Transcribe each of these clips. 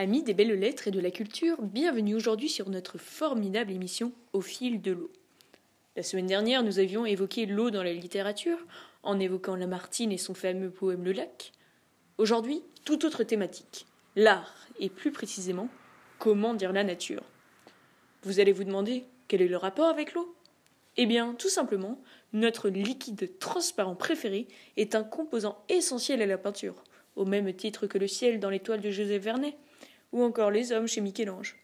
Amis des belles lettres et de la culture, bienvenue aujourd'hui sur notre formidable émission Au fil de l'eau. La semaine dernière, nous avions évoqué l'eau dans la littérature, en évoquant Lamartine et son fameux poème Le lac. Aujourd'hui, toute autre thématique, l'art, et plus précisément, comment dire la nature. Vous allez vous demander quel est le rapport avec l'eau? Eh bien, tout simplement, notre liquide transparent préféré est un composant essentiel à la peinture, au même titre que le ciel dans l'étoile de Joseph Vernet ou encore les hommes chez Michel-Ange.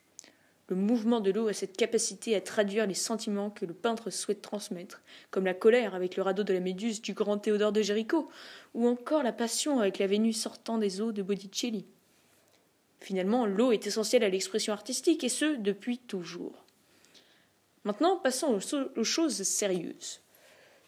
Le mouvement de l'eau a cette capacité à traduire les sentiments que le peintre souhaite transmettre, comme la colère avec le radeau de la Méduse du grand Théodore de Géricault, ou encore la passion avec la Vénus sortant des eaux de Botticelli. Finalement, l'eau est essentielle à l'expression artistique, et ce, depuis toujours. Maintenant, passons aux choses sérieuses.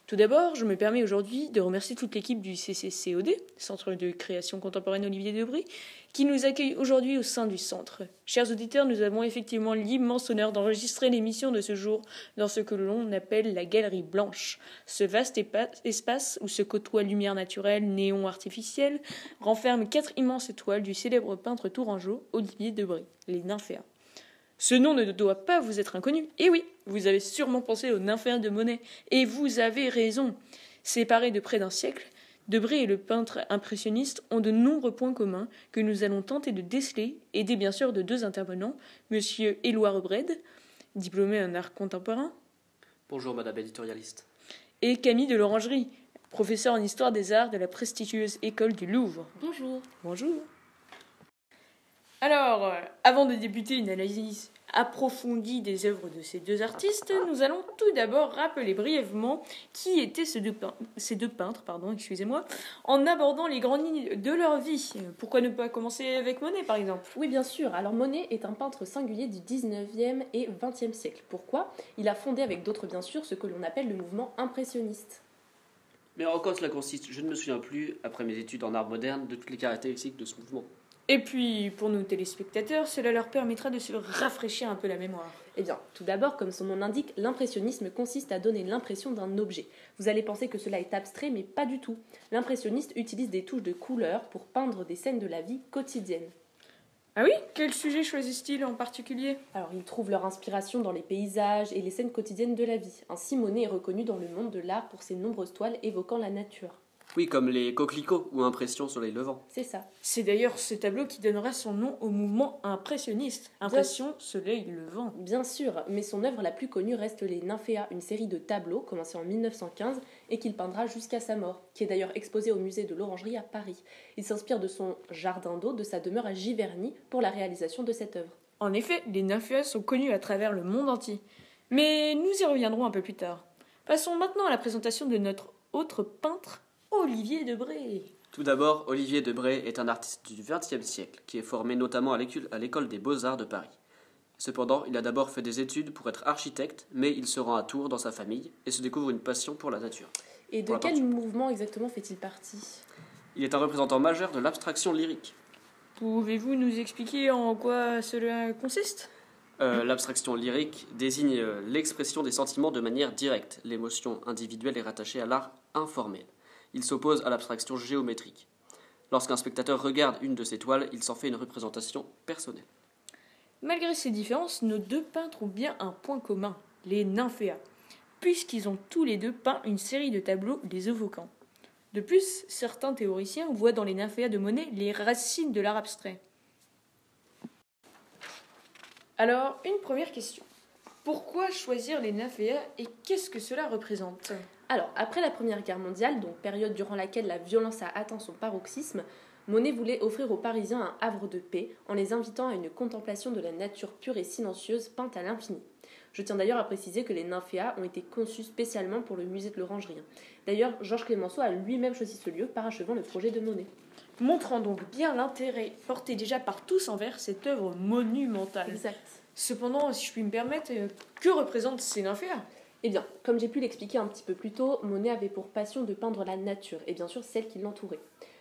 Tout d'abord, je me permets aujourd'hui de remercier toute l'équipe du CCCOD, Centre de création contemporaine Olivier Debris, qui nous accueille aujourd'hui au sein du centre. Chers auditeurs, nous avons effectivement l'immense honneur d'enregistrer l'émission de ce jour dans ce que l'on appelle la Galerie Blanche, ce vaste espace où se côtoient lumière naturelle, néon artificiel, renferme quatre immenses étoiles du célèbre peintre tourangeau Olivier Debray, les Nymphéas. Ce nom ne doit pas vous être inconnu. Et eh oui, vous avez sûrement pensé aux nymphéas de Monet. Et vous avez raison. Séparés de près d'un siècle, Debré et le peintre impressionniste ont de nombreux points communs que nous allons tenter de déceler, aidés bien sûr de deux intervenants, Monsieur Éloi Rebred, diplômé en art contemporain. Bonjour Madame éditorialiste. Et Camille de l'Orangerie, professeur en histoire des arts de la prestigieuse école du Louvre. Bonjour. Bonjour. Alors, euh, avant de débuter une analyse approfondie des œuvres de ces deux artistes, nous allons tout d'abord rappeler brièvement qui étaient ces deux, ces deux peintres, pardon, excusez-moi, en abordant les grandes lignes de leur vie. Pourquoi ne pas commencer avec Monet, par exemple? Oui, bien sûr. Alors Monet est un peintre singulier du 19e et 20e siècle. Pourquoi? Il a fondé avec d'autres, bien sûr, ce que l'on appelle le mouvement impressionniste. Mais en quoi cela consiste? Je ne me souviens plus, après mes études en art moderne, de toutes les caractéristiques de ce mouvement. Et puis, pour nos téléspectateurs, cela leur permettra de se rafraîchir un peu la mémoire. Eh bien, tout d'abord, comme son nom l'indique, l'impressionnisme consiste à donner l'impression d'un objet. Vous allez penser que cela est abstrait, mais pas du tout. L'impressionniste utilise des touches de couleur pour peindre des scènes de la vie quotidienne. Ah oui? Quel sujet choisissent-ils en particulier? Alors, ils trouvent leur inspiration dans les paysages et les scènes quotidiennes de la vie. Ainsi, Monet est reconnu dans le monde de l'art pour ses nombreuses toiles évoquant la nature. Oui, comme les coquelicots ou impressions soleil levant. C'est ça. C'est d'ailleurs ce tableau qui donnera son nom au mouvement impressionniste. Impression soleil levant. Bien sûr, mais son œuvre la plus connue reste Les Nymphéas, une série de tableaux commencée en 1915 et qu'il peindra jusqu'à sa mort, qui est d'ailleurs exposée au musée de l'Orangerie à Paris. Il s'inspire de son jardin d'eau, de sa demeure à Giverny, pour la réalisation de cette œuvre. En effet, les Nymphéas sont connus à travers le monde entier. Mais nous y reviendrons un peu plus tard. Passons maintenant à la présentation de notre autre peintre, Olivier Debray. Tout d'abord, Olivier Debray est un artiste du XXe siècle qui est formé notamment à l'école des beaux-arts de Paris. Cependant, il a d'abord fait des études pour être architecte, mais il se rend à Tours dans sa famille et se découvre une passion pour la nature. Et de quel mouvement exactement fait-il partie? Il est un représentant majeur de l'abstraction lyrique. Pouvez-vous nous expliquer en quoi cela consiste? Euh, L'abstraction lyrique désigne euh, l'expression des sentiments de manière directe. L'émotion individuelle est rattachée à l'art informel il s'oppose à l'abstraction géométrique. Lorsqu'un spectateur regarde une de ses toiles, il s'en fait une représentation personnelle. Malgré ces différences, nos deux peintres ont bien un point commun, les nymphéas, puisqu'ils ont tous les deux peint une série de tableaux les évoquant. De plus, certains théoriciens voient dans les nymphéas de Monet les racines de l'art abstrait. Alors, une première question. Pourquoi choisir les nymphéas et qu'est-ce que cela représente? Alors, après la Première Guerre mondiale, donc période durant laquelle la violence a atteint son paroxysme, Monet voulait offrir aux Parisiens un havre de paix en les invitant à une contemplation de la nature pure et silencieuse peinte à l'infini. Je tiens d'ailleurs à préciser que les nymphéas ont été conçus spécialement pour le musée de l'Orangerie. D'ailleurs, Georges Clémenceau a lui-même choisi ce lieu, parachevant le projet de Monet. Montrant donc bien l'intérêt porté déjà par tous envers cette œuvre monumentale. Exact. Cependant, si je puis me permettre, euh, que représentent ces nymphéas? Eh bien, comme j'ai pu l'expliquer un petit peu plus tôt, Monet avait pour passion de peindre la nature, et bien sûr celle qui l'entourait.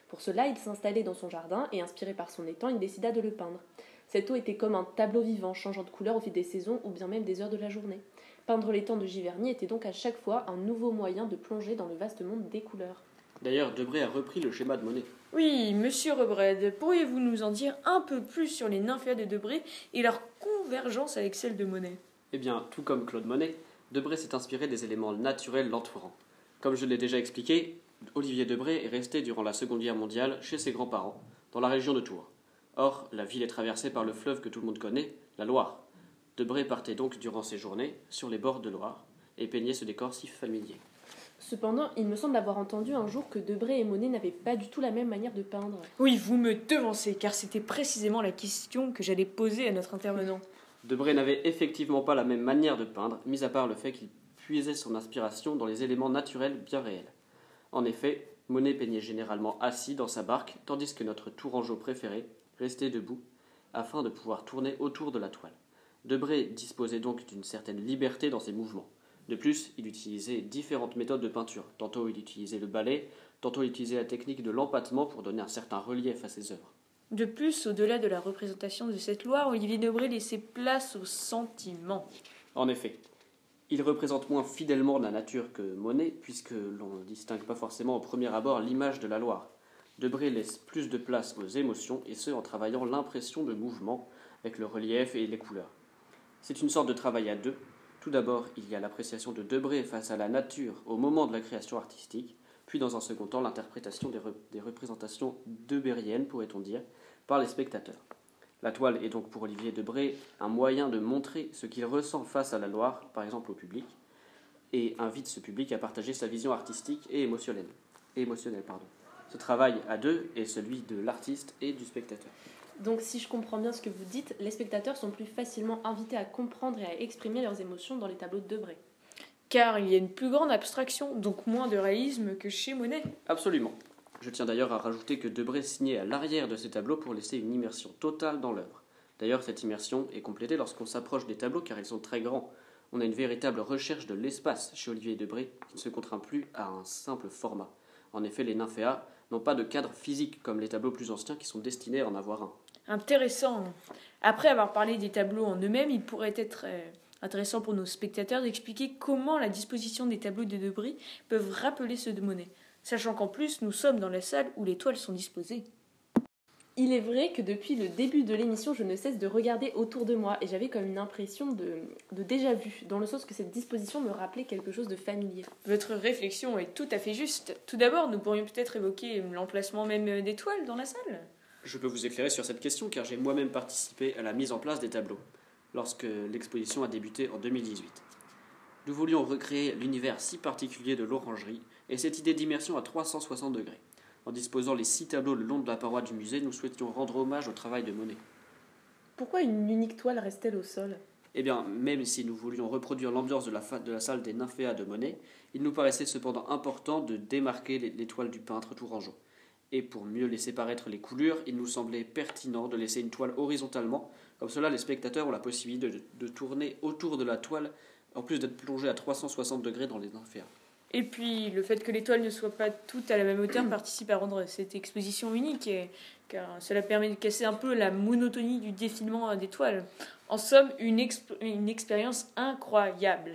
Pour cela, il s'installait dans son jardin, et inspiré par son étang, il décida de le peindre. Cette eau était comme un tableau vivant, changeant de couleur au fil des saisons ou bien même des heures de la journée. Peindre l'étang de Giverny était donc à chaque fois un nouveau moyen de plonger dans le vaste monde des couleurs. D'ailleurs, Debray a repris le schéma de Monet. Oui, monsieur Rebred, pourriez-vous nous en dire un peu plus sur les nymphéas de Debré et leur convergence avec celle de Monet? Eh bien, tout comme Claude Monet, Debray s'est inspiré des éléments naturels l'entourant. Comme je l'ai déjà expliqué, Olivier Debray est resté durant la Seconde Guerre mondiale chez ses grands-parents, dans la région de Tours. Or, la ville est traversée par le fleuve que tout le monde connaît, la Loire. Debray partait donc durant ses journées sur les bords de Loire et peignait ce décor si familier. Cependant, il me semble avoir entendu un jour que Debray et Monet n'avaient pas du tout la même manière de peindre. Oui, vous me devancez, car c'était précisément la question que j'allais poser à notre intervenant. Debray n'avait effectivement pas la même manière de peindre, mis à part le fait qu'il puisait son inspiration dans les éléments naturels bien réels. En effet, Monet peignait généralement assis dans sa barque, tandis que notre tourangeau préféré restait debout, afin de pouvoir tourner autour de la toile. Debray disposait donc d'une certaine liberté dans ses mouvements. De plus, il utilisait différentes méthodes de peinture. Tantôt il utilisait le balai, tantôt il utilisait la technique de l'empattement pour donner un certain relief à ses œuvres. De plus, au-delà de la représentation de cette Loire, Olivier Debray laissait place au sentiment. En effet, il représente moins fidèlement la nature que Monet, puisque l'on ne distingue pas forcément au premier abord l'image de la Loire. Debray laisse plus de place aux émotions, et ce en travaillant l'impression de mouvement avec le relief et les couleurs. C'est une sorte de travail à deux, tout d'abord, il y a l'appréciation de Debré face à la nature au moment de la création artistique, puis dans un second temps l'interprétation des, représentations debériennes, pourrait-on dire, par les spectateurs. La toile est donc pour Olivier Debré un moyen de montrer ce qu'il ressent face à la Loire, par exemple au public, et invite ce public à partager sa vision artistique et émotionnelle. Ce travail à deux est celui de l'artiste et du spectateur. Donc si je comprends bien ce que vous dites, les spectateurs sont plus facilement invités à comprendre et à exprimer leurs émotions dans les tableaux de Debré. Car il y a une plus grande abstraction, donc moins de réalisme que chez Monet. Absolument. Je tiens d'ailleurs à rajouter que Debré signait à l'arrière de ces tableaux pour laisser une immersion totale dans l'œuvre. D'ailleurs, cette immersion est complétée lorsqu'on s'approche des tableaux car ils sont très grands. On a une véritable recherche de l'espace chez Olivier Debré qui ne se contraint plus à un simple format. En effet, les nymphéas n'ont pas de cadre physique comme les tableaux plus anciens qui sont destinés à en avoir un. Intéressant. Après avoir parlé des tableaux en eux-mêmes, il pourrait être euh, intéressant pour nos spectateurs d'expliquer comment la disposition des tableaux de Debris peuvent rappeler ceux de Monet, sachant qu'en plus nous sommes dans la salle où les toiles sont disposées. Il est vrai que depuis le début de l'émission, je ne cesse de regarder autour de moi et j'avais comme une impression de, de déjà vu, dans le sens que cette disposition me rappelait quelque chose de familier. Votre réflexion est tout à fait juste. Tout d'abord, nous pourrions peut-être évoquer l'emplacement même des toiles dans la salle? Je peux vous éclairer sur cette question car j'ai moi-même participé à la mise en place des tableaux lorsque l'exposition a débuté en 2018. Nous voulions recréer l'univers si particulier de l'orangerie et cette idée d'immersion à 360 degrés. En disposant les six tableaux le long de la paroi du musée, nous souhaitions rendre hommage au travail de Monet. Pourquoi une unique toile reste-t-elle au sol? Eh bien, même si nous voulions reproduire l'ambiance de la, de la salle des nymphéas de Monet, il nous paraissait cependant important de démarquer les, toiles du peintre Tourangeau et pour mieux laisser paraître les coulures, il nous semblait pertinent de laisser une toile horizontalement, comme cela les spectateurs ont la possibilité de, tourner autour de la toile, en plus d'être plongés à 360 degrés dans les enfers. Et puis le fait que les toiles ne soient pas toutes à la même hauteur participe à rendre cette exposition unique, car cela permet de casser un peu la monotonie du défilement des toiles. En somme, une, expérience incroyable.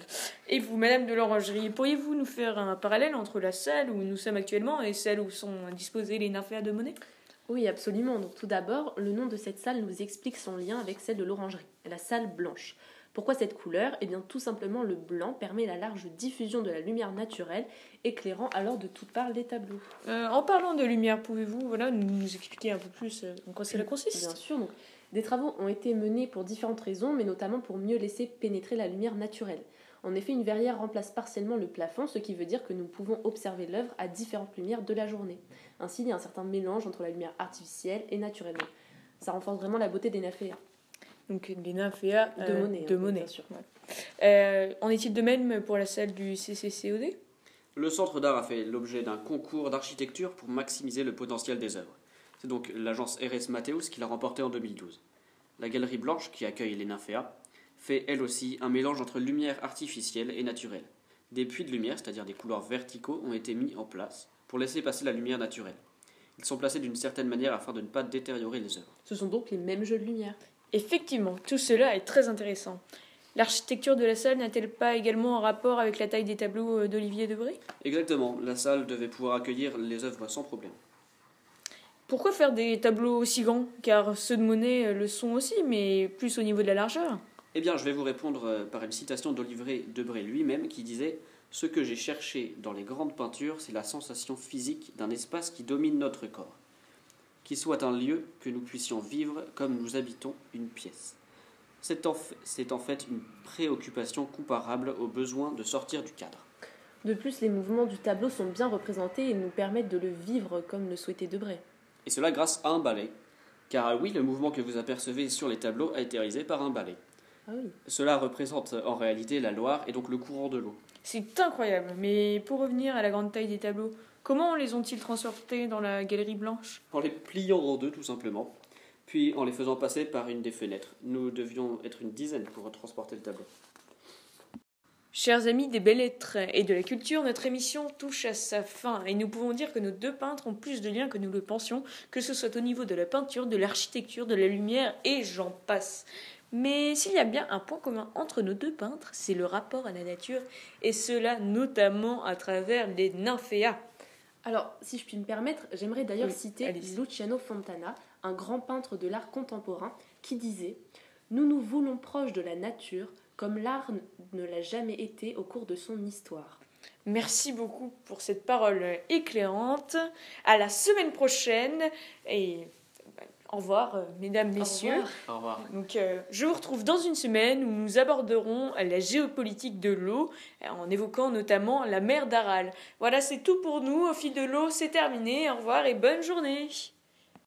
Et vous, Madame de l'Orangerie, pourriez-vous nous faire un parallèle entre la salle où nous sommes actuellement et celle où sont disposées les nymphéas de monnaie Oui, absolument. Donc, tout d'abord, le nom de cette salle nous explique son lien avec celle de l'Orangerie, la salle blanche. Pourquoi cette couleur? Eh bien, tout simplement, le blanc permet la large diffusion de la lumière naturelle, éclairant alors de toutes parts les tableaux. Euh, en parlant de lumière, pouvez-vous voilà, nous expliquer un peu plus euh, en quoi cela consiste? Bien sûr. Donc, des travaux ont été menés pour différentes raisons, mais notamment pour mieux laisser pénétrer la lumière naturelle. En effet, une verrière remplace partiellement le plafond, ce qui veut dire que nous pouvons observer l'œuvre à différentes lumières de la journée. Ainsi, il y a un certain mélange entre la lumière artificielle et naturelle. Ça renforce vraiment la beauté des nymphéas. Donc les nymphéas de euh, Monet. De hein, Bien sûr. Euh, en est-il de même pour la salle du CCCOD Le centre d'art a fait l'objet d'un concours d'architecture pour maximiser le potentiel des œuvres. C'est donc l'agence RS Mateus qui l'a remporté en 2012. La galerie blanche, qui accueille les nymphéas, fait elle aussi un mélange entre lumière artificielle et naturelle. Des puits de lumière, c'est-à-dire des couloirs verticaux, ont été mis en place pour laisser passer la lumière naturelle. Ils sont placés d'une certaine manière afin de ne pas détériorer les œuvres. Ce sont donc les mêmes jeux de lumière. Effectivement, tout cela est très intéressant. L'architecture de la salle n'a-t-elle pas également un rapport avec la taille des tableaux euh, d'Olivier Debré Exactement, la salle devait pouvoir accueillir les œuvres sans problème. Pourquoi faire des tableaux aussi grands? Car ceux de Monet euh, le sont aussi, mais plus au niveau de la largeur. Eh bien, je vais vous répondre euh, par une citation d'Olivier Debré lui-même qui disait Ce que j'ai cherché dans les grandes peintures, c'est la sensation physique d'un espace qui domine notre corps, qui soit un lieu que nous puissions vivre comme nous habitons une pièce. C'est en, fait, c'est en fait une préoccupation comparable au besoin de sortir du cadre. De plus, les mouvements du tableau sont bien représentés et nous permettent de le vivre comme le souhaitait Debray. Et cela grâce à un balai. Car oui, le mouvement que vous apercevez sur les tableaux a été réalisé par un balai. Ah oui. Cela représente en réalité la Loire et donc le courant de l'eau. C'est incroyable. Mais pour revenir à la grande taille des tableaux, comment les ont-ils transportés dans la galerie blanche? En les pliant en deux tout simplement, puis en les faisant passer par une des fenêtres. Nous devions être une dizaine pour transporter le tableau. Chers amis des belles lettres et de la culture, notre émission touche à sa fin et nous pouvons dire que nos deux peintres ont plus de liens que nous le pensions, que ce soit au niveau de la peinture, de l'architecture, de la lumière et j'en passe. Mais s'il y a bien un point commun entre nos deux peintres, c'est le rapport à la nature et cela notamment à travers les nymphéas. Alors, si je puis me permettre, j'aimerais d'ailleurs Oui, citer. Luciano Fontana, un grand peintre de l'art contemporain, qui disait Nous nous voulons proches de la nature, comme l'art ne l'a jamais été au cours de son histoire. Merci beaucoup pour cette parole éclairante. À la semaine prochaine et bah, au revoir, euh, mesdames, messieurs. Au revoir. Donc, euh, je vous retrouve dans une semaine où nous aborderons la géopolitique de l'eau euh, en évoquant notamment la mer d'Aral. Voilà, c'est tout pour nous. Au fil de l'eau, c'est terminé. Au revoir et bonne journée.